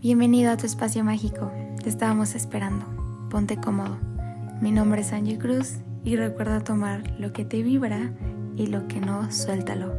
Bienvenido a tu espacio mágico. Te estábamos esperando. Ponte cómodo. Mi nombre es Angie Cruz y recuerda tomar lo que te vibra y lo que no, suéltalo.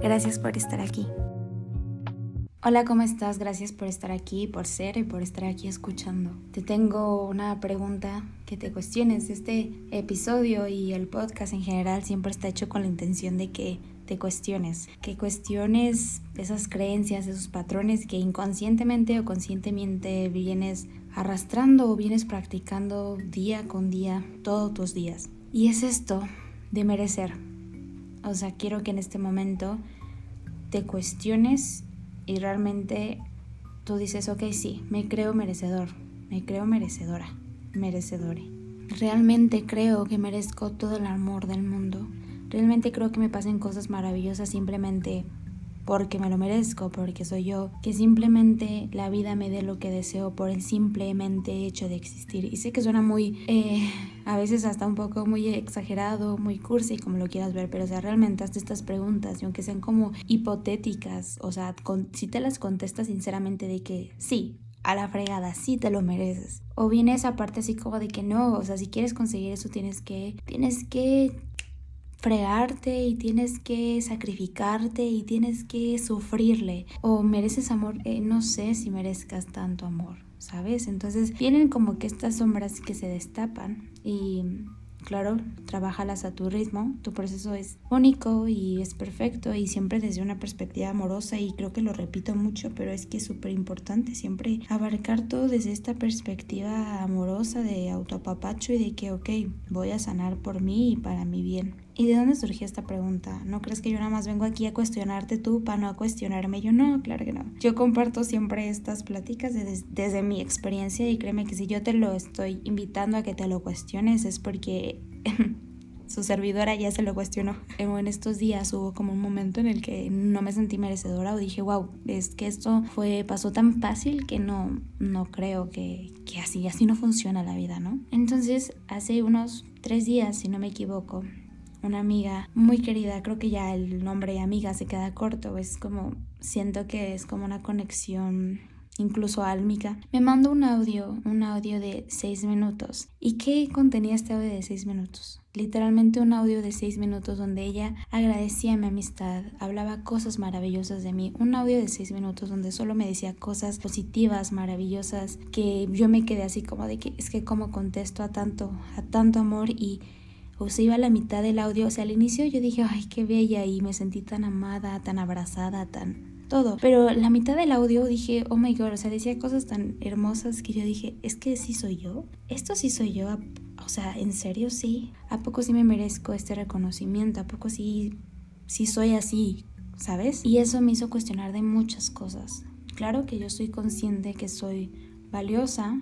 Gracias por estar aquí. Hola, ¿cómo estás? Gracias por estar aquí, por ser y por estar aquí escuchando. Te tengo una pregunta que te cuestiones. Este episodio y el podcast en general siempre está hecho con la intención de que te cuestiones, que cuestiones esas creencias, esos patrones que inconscientemente o conscientemente vienes arrastrando o vienes practicando día con día, todos tus días. Y es esto de merecer. O sea, quiero que en este momento te cuestiones y realmente tú dices, ok, sí, me creo merecedor, me creo merecedora, merecedore. Realmente creo que merezco todo el amor del mundo Realmente creo que me pasen cosas maravillosas simplemente porque me lo merezco, porque soy yo, que simplemente la vida me dé lo que deseo por el simplemente hecho de existir. Y sé que suena muy, eh, a veces hasta un poco muy exagerado, muy cursi, como lo quieras ver, pero o sea, realmente hazte estas preguntas y aunque sean como hipotéticas, o sea, si te las contestas sinceramente de que sí, a la fregada, sí te lo mereces. O viene esa parte así como de que no, o sea, si quieres conseguir eso tienes que, tienes que fregarte y tienes que sacrificarte y tienes que sufrirle o mereces amor, eh, no sé si merezcas tanto amor, ¿sabes? Entonces vienen como que estas sombras que se destapan y Claro, trabajalas a tu ritmo, tu proceso es único y es perfecto y siempre desde una perspectiva amorosa y creo que lo repito mucho, pero es que es súper importante siempre abarcar todo desde esta perspectiva amorosa de autoapapacho y de que, ok, voy a sanar por mí y para mi bien. ¿Y de dónde surgió esta pregunta? ¿No crees que yo nada más vengo aquí a cuestionarte tú para no cuestionarme yo? No, claro que no. Yo comparto siempre estas pláticas desde, mi experiencia y créeme que si yo te lo estoy invitando a que te lo cuestiones es porque su servidora ya se lo cuestionó. En estos días hubo como un momento en el que no me sentí merecedora o dije, wow, es que esto fue, pasó tan fácil que no, no creo que, que así, así no funciona la vida, ¿no? Entonces, hace unos tres días, si no me equivoco, una amiga muy querida, creo que ya el nombre amiga se queda corto, es como, siento que es como una conexión incluso álmica, me mandó un audio, un audio de seis minutos. ¿Y qué contenía este audio de seis minutos? Literalmente un audio de seis minutos donde ella agradecía mi amistad, hablaba cosas maravillosas de mí. Un audio de seis minutos donde solo me decía cosas positivas, maravillosas, que yo me quedé así como de que es que como contesto a tanto, a tanto amor y o se iba a la mitad del audio. O sea, al inicio yo dije, ay, qué bella y me sentí tan amada, tan abrazada, tan todo. Pero la mitad del audio dije, oh my god, o sea, decía cosas tan hermosas que yo dije, es que sí soy yo. Esto sí soy yo. O sea, ¿en serio sí? ¿A poco sí me merezco este reconocimiento? ¿A poco sí, sí soy así? ¿Sabes? Y eso me hizo cuestionar de muchas cosas. Claro que yo soy consciente que soy valiosa,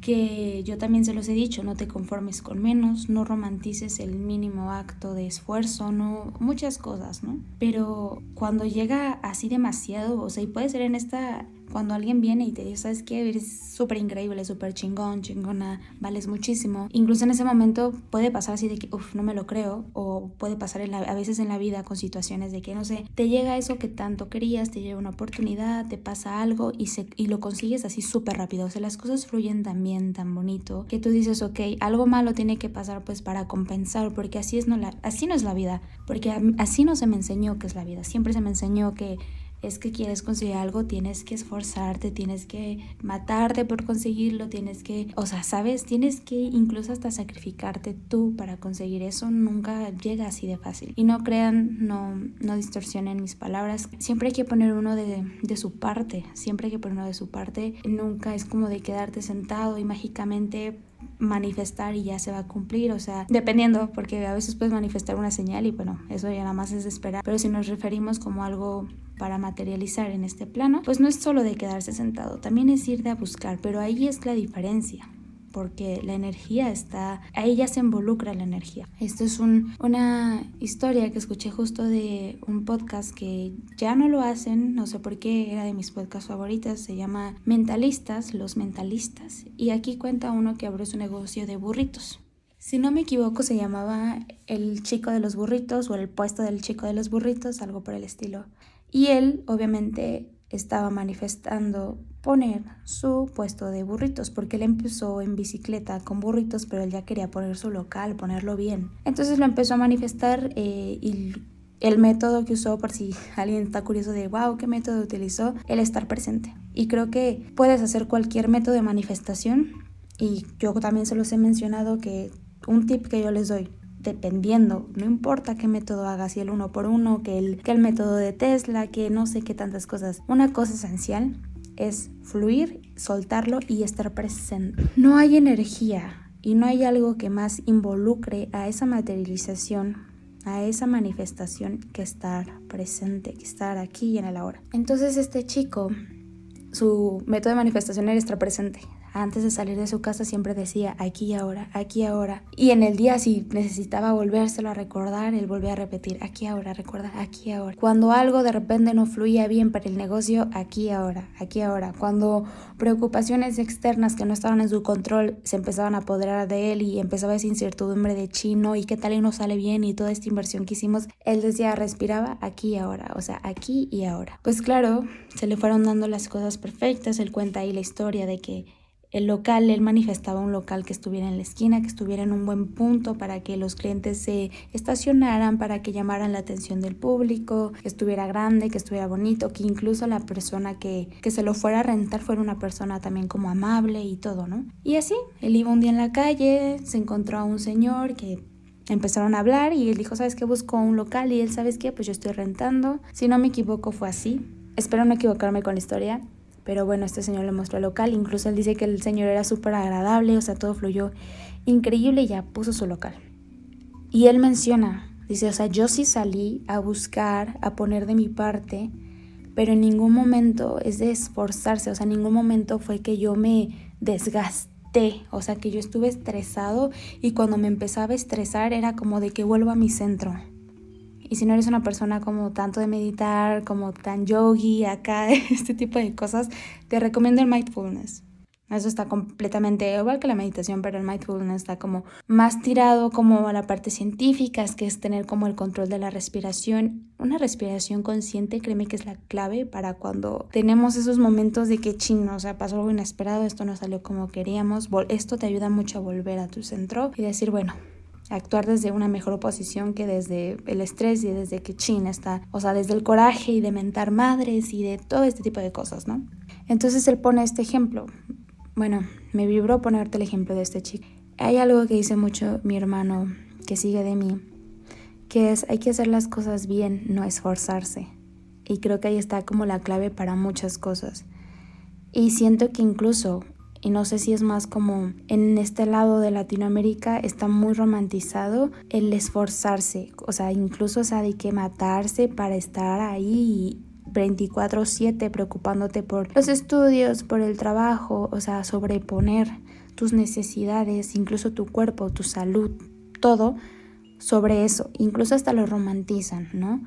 que yo también se los he dicho, no te conformes con menos, no romantices el mínimo acto de esfuerzo, no muchas cosas, ¿no? Pero cuando llega así demasiado, o sea, y puede ser en esta cuando alguien viene y te dice, ¿sabes qué? Eres súper increíble, súper chingón, chingona, vales muchísimo. Incluso en ese momento puede pasar así de que, uff, no me lo creo. O puede pasar a veces en la vida con situaciones de que, no sé, te llega eso que tanto querías, te llega una oportunidad, te pasa algo y, se, y lo consigues así súper rápido. O sea, las cosas fluyen tan bien, tan bonito, que tú dices, ok, algo malo tiene que pasar pues para compensar, porque así, es no la, así no es la vida. Porque así no se me enseñó que es la vida. Siempre se me enseñó que es que quieres conseguir algo, tienes que esforzarte, tienes que matarte por conseguirlo, tienes que, o sea, sabes, tienes que incluso hasta sacrificarte tú para conseguir eso, nunca llega así de fácil. Y no crean, no, no distorsionen mis palabras, siempre hay que poner uno de, de su parte, siempre hay que poner uno de su parte, nunca es como de quedarte sentado y mágicamente manifestar y ya se va a cumplir, o sea, dependiendo, porque a veces puedes manifestar una señal y bueno, eso ya nada más es esperar, pero si nos referimos como algo para materializar en este plano, pues no es solo de quedarse sentado, también es ir de a buscar, pero ahí es la diferencia porque la energía está, ahí ya se involucra la energía. Esto es una historia que escuché justo de un podcast que ya no lo hacen, no sé por qué, era de mis podcasts favoritas, se llama Mentalistas, los mentalistas. Y aquí cuenta uno que abrió su negocio de burritos. Si no me equivoco, se llamaba El chico de los burritos o El puesto del chico de los burritos, algo por el estilo. Y él, obviamente, estaba manifestando poner su puesto de burritos porque él empezó en bicicleta con burritos pero él ya quería poner su local, ponerlo bien. Entonces lo empezó a manifestar eh, y el método que usó, por si alguien está curioso de, wow, ¿qué método utilizó? El estar presente. Y creo que puedes hacer cualquier método de manifestación y yo también se los he mencionado que un tip que yo les doy, dependiendo, no importa qué método hagas, si el uno por uno, que el, que el método de Tesla, que no sé qué tantas cosas, una cosa esencial es fluir, soltarlo y estar presente. No hay energía y no hay algo que más involucre a esa materialización, a esa manifestación que estar presente, que estar aquí y en el ahora. Entonces este chico, su método de manifestación era estar presente, antes de salir de su casa siempre decía aquí y ahora, aquí y ahora. Y en el día si necesitaba volvérselo a recordar, él volvía a repetir aquí ahora, recuerda aquí ahora. Cuando algo de repente no fluía bien para el negocio, aquí ahora, aquí ahora. Cuando preocupaciones externas que no estaban en su control se empezaban a apoderar de él y empezaba esa incertidumbre de chino y qué tal y no sale bien y toda esta inversión que hicimos, él decía, respiraba aquí y ahora, o sea, aquí y ahora. Pues claro, se le fueron dando las cosas perfectas, él cuenta ahí la historia de que el local, él manifestaba un local que estuviera en la esquina, que estuviera en un buen punto para que los clientes se estacionaran, para que llamaran la atención del público, que estuviera grande, que estuviera bonito, que incluso la persona que, que se lo fuera a rentar fuera una persona también como amable y todo, ¿no? Y así, él iba un día en la calle, se encontró a un señor que empezaron a hablar y él dijo, ¿sabes qué? Busco un local y él, ¿sabes qué? Pues yo estoy rentando. Si no me equivoco fue así. Espero no equivocarme con la historia. Pero bueno, este señor le mostró el local, incluso él dice que el señor era súper agradable, o sea, todo fluyó increíble y ya puso su local. Y él menciona, dice, o sea, yo sí salí a buscar, a poner de mi parte, pero en ningún momento es de esforzarse, o sea, en ningún momento fue que yo me desgasté, o sea, que yo estuve estresado y cuando me empezaba a estresar era como de que vuelvo a mi centro. Y si no eres una persona como tanto de meditar, como tan yogi, acá, este tipo de cosas, te recomiendo el mindfulness. Eso está completamente igual que la meditación, pero el mindfulness está como más tirado como a la parte científica, es que es tener como el control de la respiración. Una respiración consciente, créeme que es la clave para cuando tenemos esos momentos de que chino, o sea, pasó algo inesperado, esto no salió como queríamos. Esto te ayuda mucho a volver a tu centro y decir, bueno, actuar desde una mejor posición que desde el estrés y desde que Chin está, o sea, desde el coraje y de mentar madres y de todo este tipo de cosas, ¿no? Entonces él pone este ejemplo. Bueno, me vibró ponerte el ejemplo de este chico. Hay algo que dice mucho mi hermano que sigue de mí, que es hay que hacer las cosas bien, no esforzarse. Y creo que ahí está como la clave para muchas cosas. Y siento que incluso y no sé si es más como en este lado de Latinoamérica está muy romantizado el esforzarse, o sea, incluso o sea, hay que matarse para estar ahí 24/7 preocupándote por los estudios, por el trabajo, o sea, sobreponer tus necesidades, incluso tu cuerpo, tu salud, todo sobre eso, incluso hasta lo romantizan, ¿no?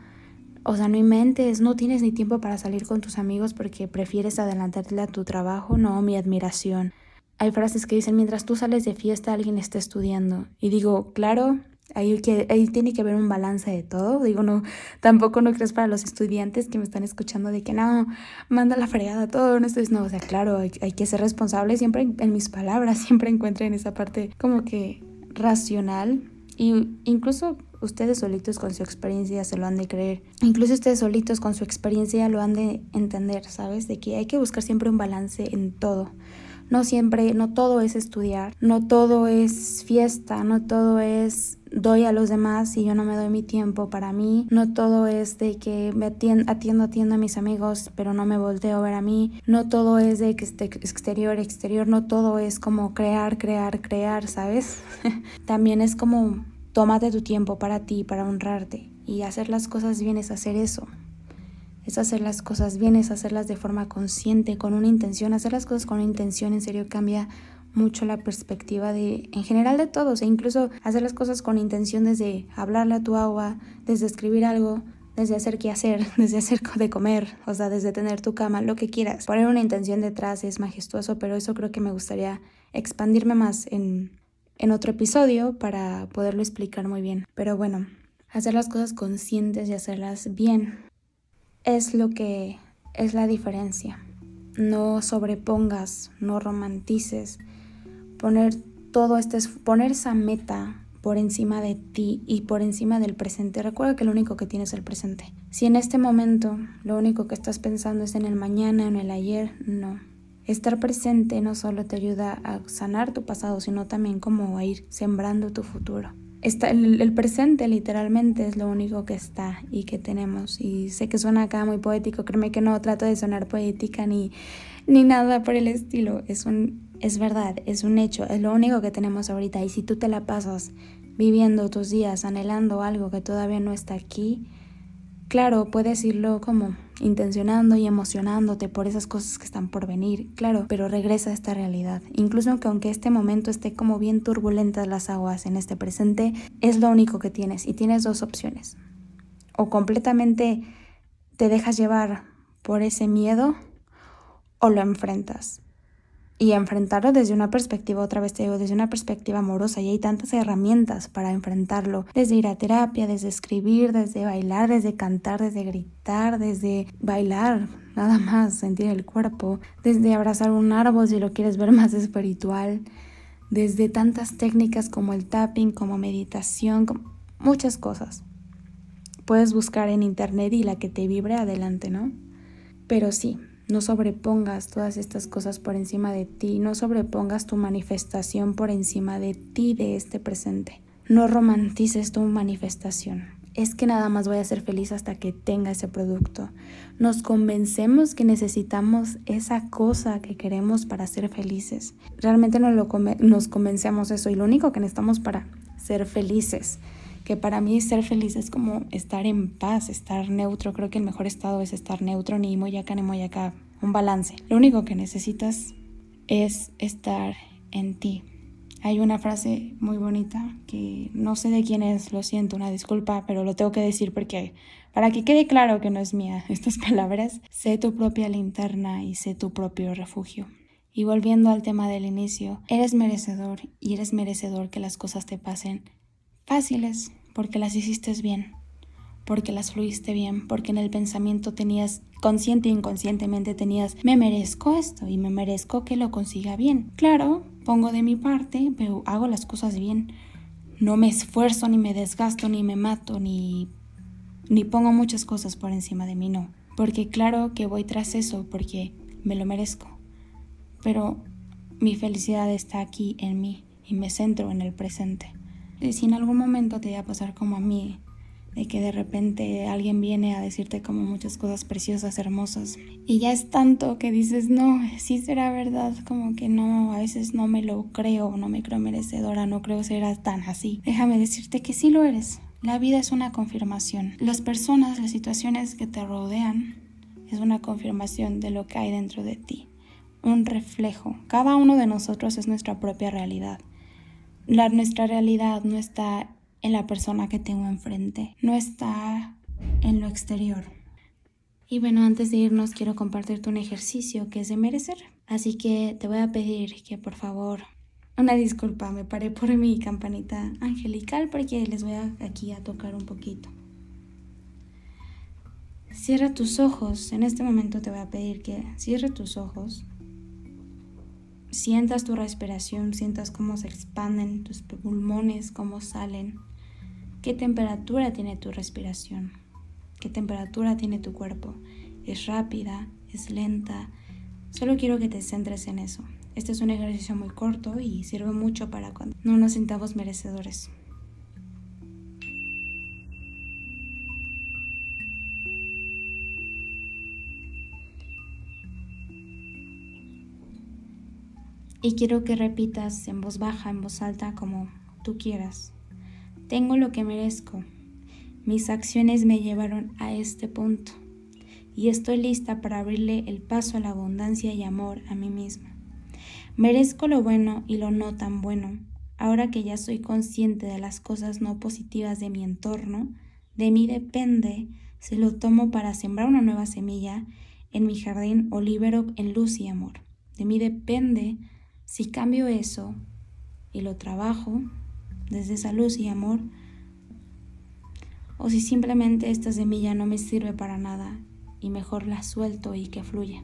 O sea, no inventes, no tienes ni tiempo para salir con tus amigos porque prefieres adelantarte a tu trabajo. No, mi admiración. Hay frases que dicen, mientras tú sales de fiesta, alguien está estudiando. Y digo, claro, ahí, que, ahí tiene que haber un balance de todo. Digo, no, tampoco no crees para los estudiantes que me están escuchando de que no, manda la fregada todo. No, estoy, no o sea, claro, hay, hay que ser responsable siempre en, en mis palabras, siempre encuentro en esa parte como que racional. Y incluso ustedes solitos con su experiencia se lo han de creer. Incluso ustedes solitos con su experiencia lo han de entender, ¿sabes? De que hay que buscar siempre un balance en todo. No siempre, no todo es estudiar, no todo es fiesta, no todo es doy a los demás y yo no me doy mi tiempo para mí. No todo es de que me atiendo, atiendo, atiendo a mis amigos, pero no me volteo a ver a mí. No todo es de que esté exterior, exterior. No todo es como crear, crear, crear, ¿sabes? También es como Tómate tu tiempo para ti, para honrarte. Y hacer las cosas bien es hacer eso. Es hacer las cosas bien, es hacerlas de forma consciente, con una intención. Hacer las cosas con una intención en serio cambia mucho la perspectiva de, en general de todos, e incluso hacer las cosas con intención desde hablarle a tu agua, desde escribir algo, desde hacer qué hacer, desde hacer de comer, o sea, desde tener tu cama, lo que quieras. Poner una intención detrás es majestuoso, pero eso creo que me gustaría expandirme más en, en otro episodio para poderlo explicar muy bien. Pero bueno, hacer las cosas conscientes y hacerlas bien es lo que es la diferencia. No sobrepongas, no romantices. Poner todo este, poner esa meta por encima de ti y por encima del presente. Recuerda que lo único que tienes es el presente. Si en este momento lo único que estás pensando es en el mañana, en el ayer, no. Estar presente no solo te ayuda a sanar tu pasado, sino también como a ir sembrando tu futuro. Está, el, el, presente literalmente es lo único que está y que tenemos. Y sé que suena acá muy poético, créeme que no trato de sonar poética ni, ni nada por el estilo. Es un es verdad, es un hecho, es lo único que tenemos ahorita. Y si tú te la pasas viviendo tus días anhelando algo que todavía no está aquí, claro, puedes irlo como intencionando y emocionándote por esas cosas que están por venir, claro, pero regresa a esta realidad. Incluso que aunque este momento esté como bien turbulentas las aguas en este presente, es lo único que tienes y tienes dos opciones. O completamente te dejas llevar por ese miedo o lo enfrentas y enfrentarlo desde una perspectiva, otra vez te digo, desde una perspectiva amorosa y hay tantas herramientas para enfrentarlo, desde ir a terapia, desde escribir, desde bailar, desde cantar, desde gritar, desde bailar, nada más, sentir el cuerpo, desde abrazar un árbol si lo quieres ver más espiritual, desde tantas técnicas como el tapping, como meditación, muchas cosas. Puedes buscar en internet y la que te vibre adelante, ¿no? Pero sí, no sobrepongas todas estas cosas por encima de ti, no sobrepongas tu manifestación por encima de ti, de este presente. No romantices tu manifestación. Es que nada más voy a ser feliz hasta que tenga ese producto. Nos convencemos que necesitamos esa cosa que queremos para ser felices. Realmente no lo nos convencemos eso y lo único que necesitamos para ser felices que para mí ser feliz es como estar en paz, estar neutro. Creo que el mejor estado es estar neutro, ni muy acá ni muy acá, un balance. Lo único que necesitas es estar en ti. Hay una frase muy bonita que no sé de quién es, lo siento, una disculpa, pero lo tengo que decir porque para que quede claro que no es mía estas palabras, sé tu propia linterna y sé tu propio refugio. Y volviendo al tema del inicio, eres merecedor y eres merecedor que las cosas te pasen fáciles, porque las hiciste bien, porque las fluiste bien, porque en el pensamiento tenías, consciente e inconscientemente tenías, me merezco esto y me merezco que lo consiga bien. Claro, pongo de mi parte, pero hago las cosas bien. No me esfuerzo, ni me desgasto, ni me mato, ni, ni pongo muchas cosas por encima de mí, no. Porque claro que voy tras eso, porque me lo merezco. Pero mi felicidad está aquí en mí y me centro en el presente si en algún momento te va a pasar como a mí, de que de repente alguien viene a decirte como muchas cosas preciosas, hermosas, y ya es tanto que dices, no, sí será verdad, como que no, a veces no me lo creo, no me creo merecedora, no creo ser tan así. Déjame decirte que sí lo eres. La vida es una confirmación. Las personas, las situaciones que te rodean, es una confirmación de lo que hay dentro de ti, un reflejo. Cada uno de nosotros es nuestra propia realidad nuestra realidad no está en la persona que tengo enfrente, no está en lo exterior. Y bueno, antes de irnos quiero compartirte un ejercicio que es de merecer. Así que te voy a pedir que por favor, una disculpa, me paré por mi campanita angelical porque les voy a, aquí a tocar un poquito. Cierra tus ojos, en este momento te voy a pedir que cierre tus ojos sientas tu respiración, sientas cómo se expanden tus pulmones, cómo salen, qué temperatura tiene tu respiración, qué temperatura tiene tu cuerpo. ¿Es rápida? ¿Es lenta? Solo quiero que te centres en eso. Este es un ejercicio muy corto y sirve mucho para cuando no nos sintamos merecedores. Y quiero que repitas en voz baja, en voz alta, como tú quieras. Tengo lo que merezco. Mis acciones me llevaron a este punto. Y estoy lista para abrirle el paso a la abundancia y amor a mí misma. Merezco lo bueno y lo no tan bueno. Ahora que ya soy consciente de las cosas no positivas de mi entorno, de mí depende si lo tomo para sembrar una nueva semilla en mi jardín o libero en luz y amor. De mí depende si cambio eso y lo trabajo desde esa luz y amor, o si simplemente esta semilla no me sirve para nada y mejor la suelto y que fluya.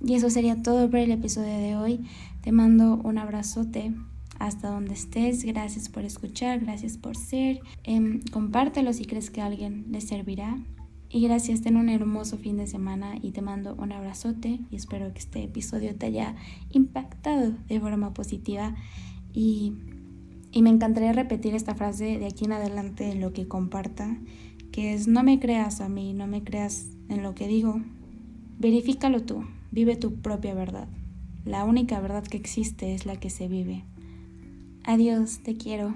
Y eso sería todo por el episodio de hoy. Te mando un abrazote hasta donde estés. Gracias por escuchar, gracias por ser. Em, compártelo si crees que alguien le servirá. Y gracias, ten un hermoso fin de semana y te mando un abrazote y espero que este episodio te haya impactado de forma positiva y, y me encantaría repetir esta frase de aquí en adelante en lo que comparta, que es no me creas a mí, no me creas en lo que digo, verifícalo tú, vive tu propia verdad. La única verdad que existe es la que se vive. Adiós, te quiero.